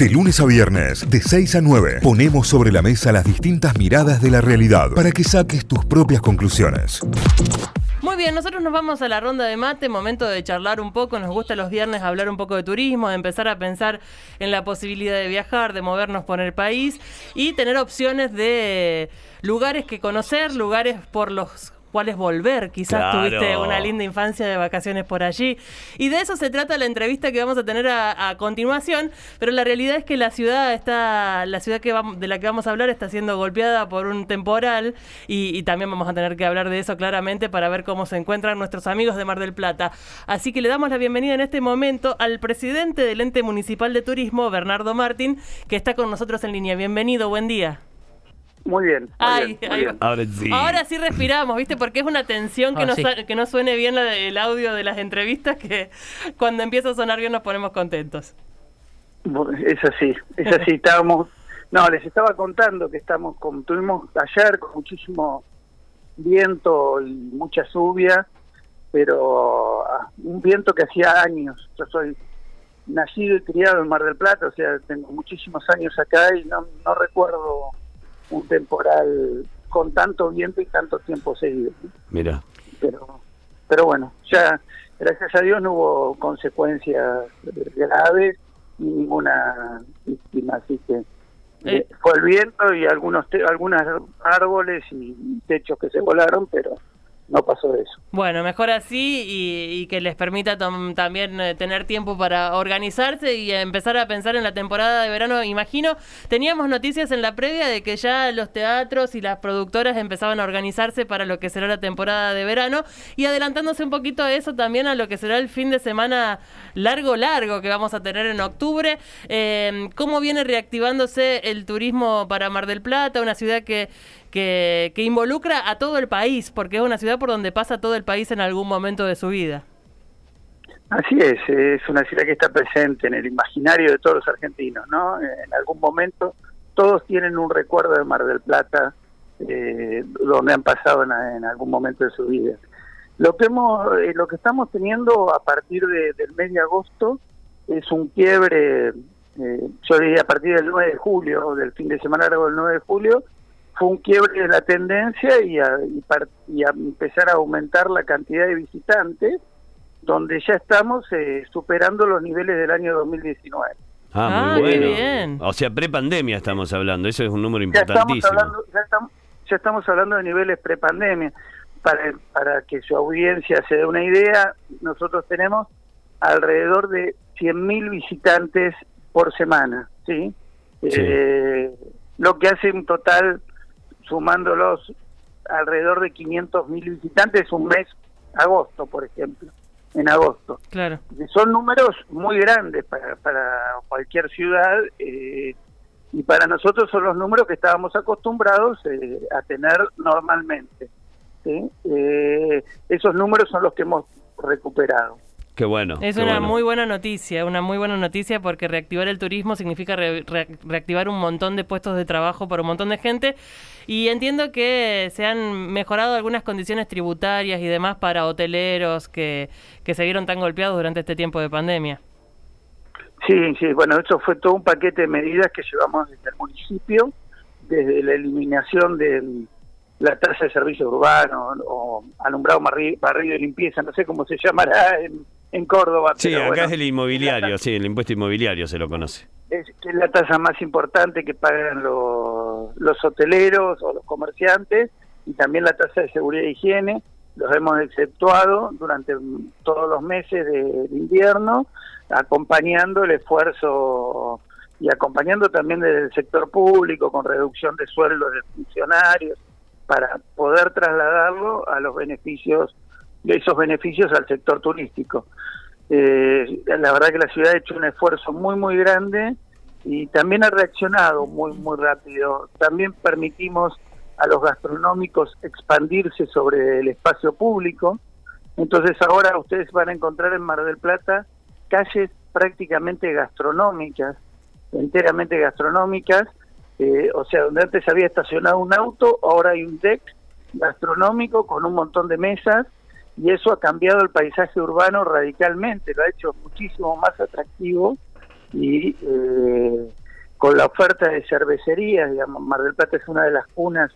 De lunes a viernes, de 6 a 9, ponemos sobre la mesa las distintas miradas de la realidad para que saques tus propias conclusiones. Muy bien, nosotros nos vamos a la ronda de mate, momento de charlar un poco, nos gusta los viernes hablar un poco de turismo, de empezar a pensar en la posibilidad de viajar, de movernos por el país y tener opciones de lugares que conocer, lugares por los cuáles volver. Quizás tuviste una linda infancia de vacaciones por allí. Y de eso se trata la entrevista que vamos a tener a, continuación. Pero la realidad es que la ciudad está, la ciudad que de la que vamos a hablar está siendo golpeada por un temporal. Y, también vamos a tener que hablar de eso claramente para ver cómo se encuentran nuestros amigos de Mar del Plata. Así que le damos la bienvenida en este momento al presidente del ente municipal de turismo, Bernardo Martín, que está con nosotros en línea. Bienvenido, buen día. Muy bien. Ahora sí. Ahora sí respiramos, ¿viste? Porque es una tensión que, no, que no suene bien el audio de las entrevistas que cuando empieza a sonar bien nos ponemos contentos. Es así, es así. Estábamos. No, les estaba contando que estamos con, tuvimos ayer con muchísimo viento y mucha lluvia, pero ah, un viento que hacía años. Yo soy nacido y criado en Mar del Plata, o sea, tengo muchísimos años acá y no, no recuerdo un temporal con tanto viento y tanto tiempo seguido. Mira. Pero, pero bueno, ya gracias a Dios no hubo consecuencias graves ni ninguna víctima, así que eh. fue el viento y algunos algunos árboles y techos que se volaron, pero no pasó eso. Bueno, mejor así y, que les permita también eh, tener tiempo para organizarse y empezar a pensar en la temporada de verano. Imagino, teníamos noticias en la previa de que ya los teatros y las productoras empezaban a organizarse para lo que será la temporada de verano y adelantándose un poquito a eso también a lo que será el fin de semana largo, largo que vamos a tener en octubre. Eh, ¿Cómo viene reactivándose el turismo para Mar del Plata, una ciudad que que, involucra a todo el país, porque es una ciudad por donde pasa todo el país en algún momento de su vida. Así es, es una ciudad que está presente en el imaginario de todos los argentinos, ¿no? En algún momento todos tienen un recuerdo de Mar del Plata, eh, donde han pasado en, algún momento de su vida. Lo que hemos, eh, lo que estamos teniendo a partir del mes de agosto es un quiebre, eh, yo diría a partir del 9 de julio, del fin de semana largo del 9 de julio, fue un quiebre de la tendencia y a, y, empezar a aumentar la cantidad de visitantes, donde ya estamos eh, superando los niveles del año 2019. Ah, muy ah, bueno. O sea, prepandemia estamos hablando, eso es un número importantísimo. Ya estamos hablando, ya estamos, hablando de niveles prepandemia. Para, para que su audiencia se dé una idea, nosotros tenemos alrededor de 100.000 visitantes por semana, ¿sí? Eh, lo que hace un total sumándolos alrededor de 500 mil visitantes un mes, agosto, por ejemplo, en agosto. Claro. Son números muy grandes para, para cualquier ciudad eh, y para nosotros son los números que estábamos acostumbrados eh, a tener normalmente. Eh, esos números son los que hemos recuperado bueno. Es una muy buena noticia, una muy buena noticia porque reactivar el turismo significa reactivar un montón de puestos de trabajo para un montón de gente y entiendo que se han mejorado algunas condiciones tributarias y demás para hoteleros que, que se vieron tan golpeados durante este tiempo de pandemia. Sí, sí, bueno, eso fue todo un paquete de medidas que llevamos desde el municipio, desde la eliminación de la tasa de servicio urbano o alumbrado barrido y limpieza, no sé cómo se llamará en, en Córdoba. Sí, acá es el inmobiliario, sí, el impuesto inmobiliario se lo conoce. Es, la tasa más importante que pagan los, los hoteleros o los comerciantes y también la tasa de seguridad e higiene. Los hemos exceptuado durante todos los meses de, invierno, acompañando el esfuerzo y acompañando también desde el sector público con reducción de sueldos de funcionarios para poder trasladarlo a los beneficios de esos beneficios al sector turístico. Eh, la verdad que la ciudad ha hecho un esfuerzo muy, muy grande y también ha reaccionado muy, muy rápido. También permitimos a los gastronómicos expandirse sobre el espacio público. Entonces ahora ustedes van a encontrar en Mar del Plata calles prácticamente gastronómicas, enteramente gastronómicas, eh, o sea, donde antes había estacionado un auto, ahora hay un deck gastronómico con un montón de mesas y eso ha cambiado el paisaje urbano radicalmente, lo ha hecho muchísimo más atractivo y eh, con la oferta de cervecerías, digamos, Mar del Plata es una de las cunas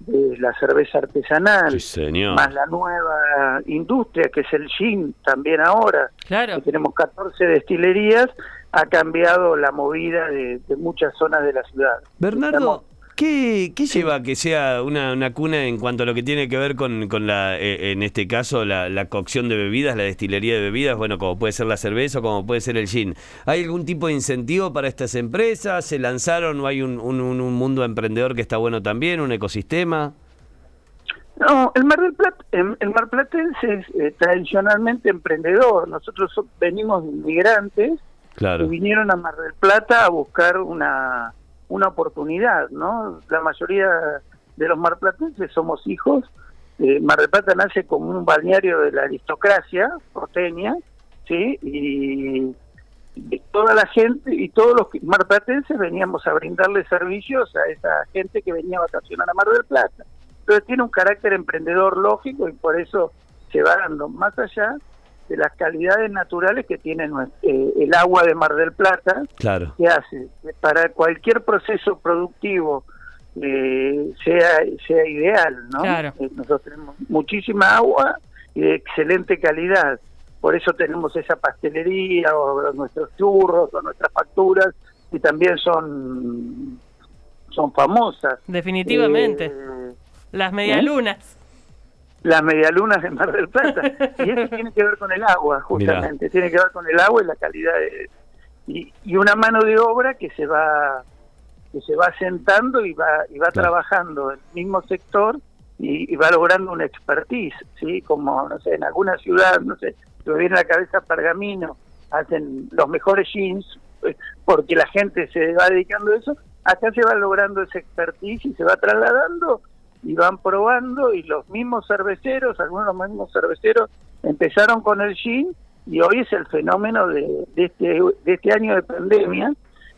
de la cerveza artesanal, más la nueva industria que es el gin también ahora, claro. tenemos 14 destilerías, ha cambiado la movida de, muchas zonas de la ciudad. Bernardo, ¿Qué, lleva a que sea una, una, cuna en cuanto a lo que tiene que ver con, con la, eh, en este caso, la, cocción de bebidas, la destilería de bebidas, bueno, como puede ser la cerveza o como puede ser el gin? ¿Hay algún tipo de incentivo para estas empresas? ¿Se lanzaron o hay un, un, mundo emprendedor que está bueno también, un ecosistema? No, el Mar del Plata, el Mar Platense es eh, tradicionalmente emprendedor. Nosotros venimos de inmigrantes claro. y vinieron a Mar del Plata a buscar una una oportunidad, ¿no? La mayoría de los marplatenses somos hijos. Eh, Mar del Plata nace como un balneario de la aristocracia porteña, ¿sí? Y, toda la gente y todos los marplatenses veníamos a brindarle servicios a esa gente que venía a vacacionar a Mar del Plata. Entonces tiene un carácter emprendedor lógico y por eso se va dando más allá de las calidades naturales que tiene eh, el agua de Mar del Plata, claro. que hace para cualquier proceso productivo eh, sea sea ideal, ¿no? Claro. Eh, nosotros tenemos muchísima agua y de excelente calidad, por eso tenemos esa pastelería o nuestros churros o nuestras facturas y también son son famosas. Definitivamente. Las medialunas las medialunas de Mar del Plata. Y eso tiene que ver con el agua, justamente. Tiene que ver con el agua y la calidad de... Y, y una mano de obra que se va que se va sentando y va y va trabajando en el mismo sector y, va logrando una expertise, ¿sí? Como, no sé, en alguna ciudad, no sé, se me viene a la cabeza Pergamino, hacen los mejores jeans pues, porque la gente se va dedicando a eso, acá se va logrando esa expertise y se va trasladando y van probando y los mismos cerveceros, algunos de los mismos cerveceros empezaron con el gin y hoy es el fenómeno de, de, este, de este año de pandemia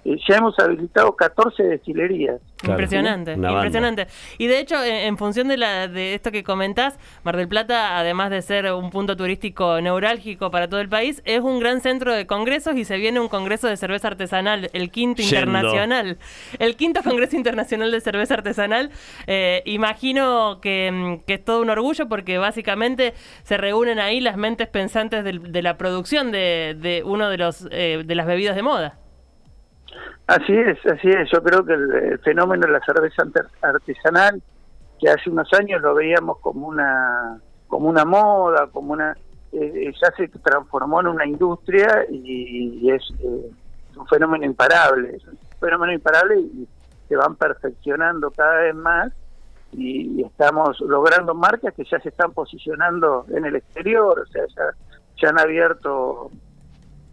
eh, ya hemos habilitado 14 destilerías. Impresionante, impresionante. Y de hecho, en, función de, la, de esto que comentás, Mar del Plata, además de ser un punto turístico neurálgico para todo el país, es un gran centro de congresos y se viene un congreso de cerveza artesanal, el quinto internacional. El quinto Congreso Internacional de Cerveza Artesanal. Eh, imagino mm, que, es todo un orgullo porque básicamente se reúnen ahí las mentes pensantes de, la producción de, de uno de, los, eh, de las bebidas de moda. Así es, así es. Yo creo que el, fenómeno de la cerveza artesanal, que hace unos años lo veíamos como una como una moda, como una eh, eh, ya se transformó en una industria y, es, eh, un fenómeno imparable, es un fenómeno imparable y se van perfeccionando cada vez más y, estamos logrando marcas que ya se están posicionando en el exterior, o sea, ya, ya han abierto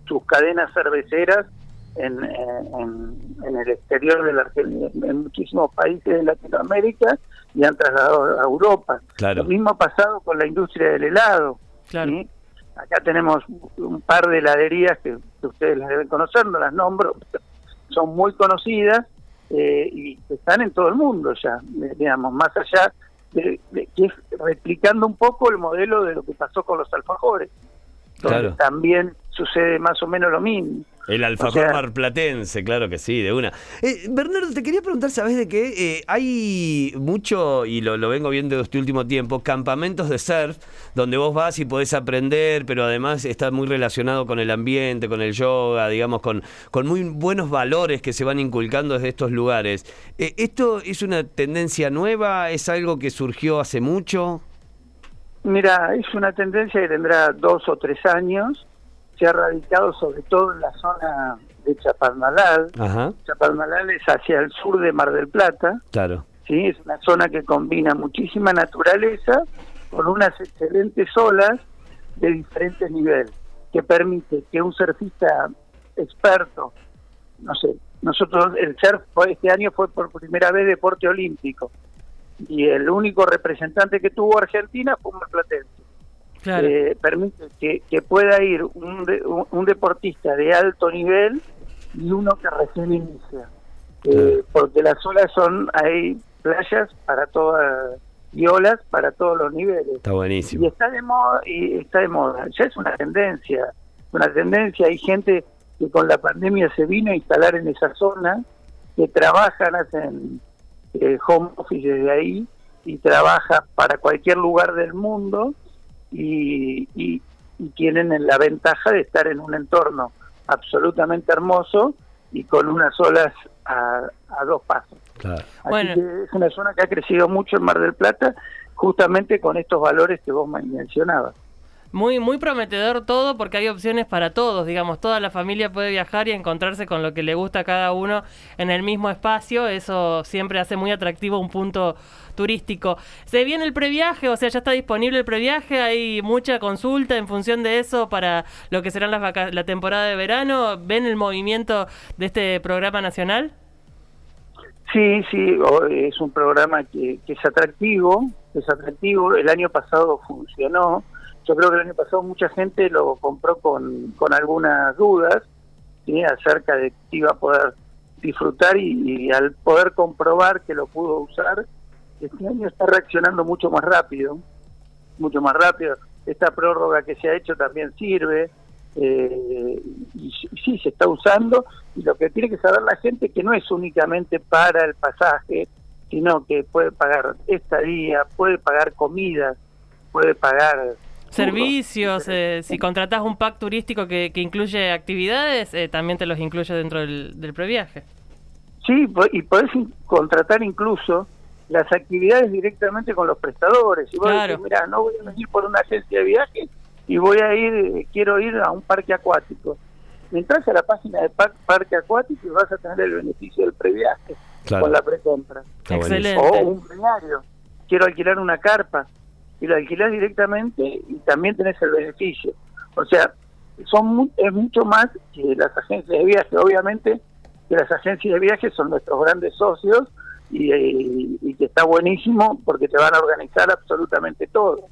sus cadenas cerveceras en, en, el exterior de la Argentina, en muchísimos países de Latinoamérica y han trasladado a Europa. Lo mismo ha pasado con la industria del helado. Acá tenemos un par de heladerías que, ustedes las deben conocer, no las nombro, son muy conocidas eh, y están en todo el mundo ya, digamos, más allá de, que es replicando un poco el modelo de lo que pasó con los alfajores. Claro. También sucede más o menos lo mismo. El alfajor marplatense, claro que sí, de una. Eh, Bernardo, te quería preguntar, ¿sabes de qué? Eh, hay mucho, y lo, vengo viendo este último tiempo, campamentos de surf, donde vos vas y podés aprender, pero además está muy relacionado con el ambiente, con el yoga, digamos, con, con muy buenos valores que se van inculcando desde estos lugares. Eh, ¿Esto es una tendencia nueva? ¿Es algo que surgió hace mucho? Mira, es una tendencia que tendrá dos o tres años se ha radicado sobre todo en la zona de Chapalmalal. Chapalmalal es hacia el sur de Mar del Plata. Claro. Sí, es una zona que combina muchísima naturaleza con unas excelentes olas de diferentes niveles, que permite que un surfista experto, no sé, nosotros el surf este año fue por primera vez deporte olímpico y el único representante que tuvo Argentina fue un marplatense eh, permite que, pueda ir un, un, deportista de alto nivel y uno que recién inicia. Eh, porque las olas son, hay playas para todas y olas para todos los niveles. Está buenísimo. Y está de moda, y está de moda. Ya es una tendencia, una tendencia. Hay gente que con la pandemia se vino a instalar en esa zona, que trabajan, hacen eh, home office desde ahí y trabaja para cualquier lugar del mundo y, y, tienen la ventaja de estar en un entorno absolutamente hermoso y con unas olas a, dos pasos. Claro. Así que es una zona que ha crecido mucho en Mar del Plata, justamente con estos valores que vos mencionabas. Muy, muy prometedor todo porque hay opciones para todos, digamos, toda la familia puede viajar y encontrarse con lo que le gusta a cada uno en el mismo espacio, eso siempre hace muy atractivo un punto turístico. ¿Se viene el previaje? O sea, ya está disponible el previaje, hay mucha consulta en función de eso para lo que serán las la temporada de verano, ¿ven el movimiento de este programa nacional? Sí, sí, es un programa que, que es atractivo, es atractivo, el año pasado funcionó, yo creo que el año pasado mucha gente lo compró con, con algunas dudas acerca de que iba a poder disfrutar y, al poder comprobar que lo pudo usar, este año está reaccionando mucho más rápido, mucho más rápido. Esta prórroga que se ha hecho también sirve eh, y, sí se está usando y lo que tiene que saber la gente que no es únicamente para el pasaje, sino que puede pagar estadía, puede pagar comida, puede pagar Servicios, eh, si contratas un pack turístico que, incluye actividades, eh, también te los incluye dentro del, del previaje. Sí, y podés contratar incluso las actividades directamente con los prestadores. Y vos claro. mira, no voy a venir por una agencia de viaje y voy a ir, eh, quiero ir a un parque acuático. Entras a la página de parque acuático y vas a tener el beneficio del previaje con la precompra. Excelente. O un plenario. Quiero alquilar una carpa y lo alquilás directamente y también tenés el beneficio. O sea, son es mucho más que las agencias de viaje. Obviamente que las agencias de viaje son nuestros grandes socios y, que está buenísimo porque te van a organizar absolutamente todo.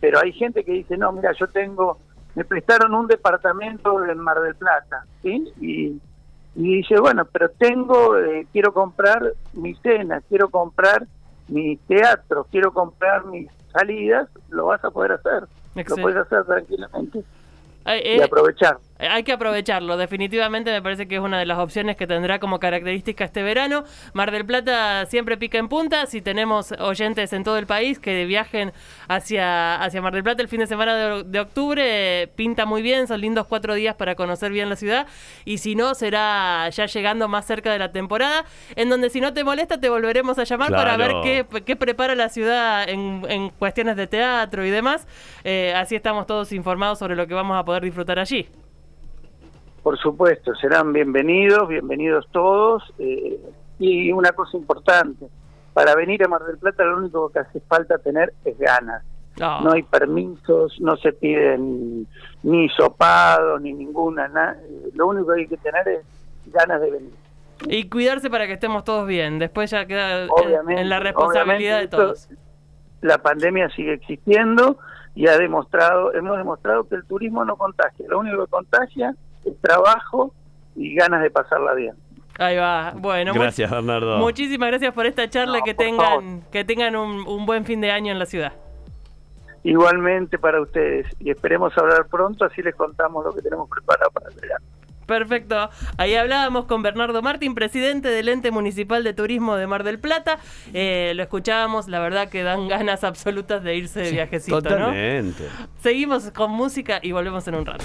Pero hay gente que dice, no, mira, yo tengo, me prestaron un departamento en Mar del Plata, ¿sí? Y, dice, bueno, pero tengo, eh, quiero comprar mi cena, quiero comprar mi teatro, quiero comprar mis salidas, lo vas a poder hacer. Lo puedes hacer tranquilamente. y eh, aprovechar. Hay que aprovecharlo, definitivamente me parece que es una de las opciones que tendrá como característica este verano. Mar del Plata siempre pica en punta, si tenemos oyentes en todo el país que viajen hacia, hacia Mar del Plata el fin de semana de, octubre, pinta muy bien, son lindos cuatro días para conocer bien la ciudad. Y si no será ya llegando más cerca de la temporada, en donde si no te molesta te volveremos a llamar para ver qué, qué, prepara la ciudad en, en, cuestiones de teatro y demás, eh, así estamos todos informados sobre lo que vamos a poder disfrutar allí. Por supuesto, serán bienvenidos, bienvenidos todos. Eh, y una cosa importante, para venir a Mar del Plata lo único que hace falta tener es ganas. No, hay permisos, no se piden ni sopados, ni ninguna. lo único que hay que tener es ganas de venir. Y cuidarse para que estemos todos bien. Después ya queda en, la responsabilidad de todos. la pandemia sigue existiendo y ha demostrado, hemos demostrado que el turismo no contagia. Lo único que contagia trabajo y ganas de pasarla bien. Ahí va. Bueno, gracias Bernardo. Muchísimas gracias por esta charla. que, tengan, que tengan un, buen fin de año en la ciudad. Igualmente para ustedes. Y esperemos hablar pronto, así les contamos lo que tenemos preparado para el verano. Perfecto. Ahí hablábamos con Bernardo Martín, presidente del ente municipal de turismo de Mar del Plata. Eh, lo escuchábamos, la verdad que dan ganas absolutas de irse de viajecito, totalmente. Seguimos con música y volvemos en un rato.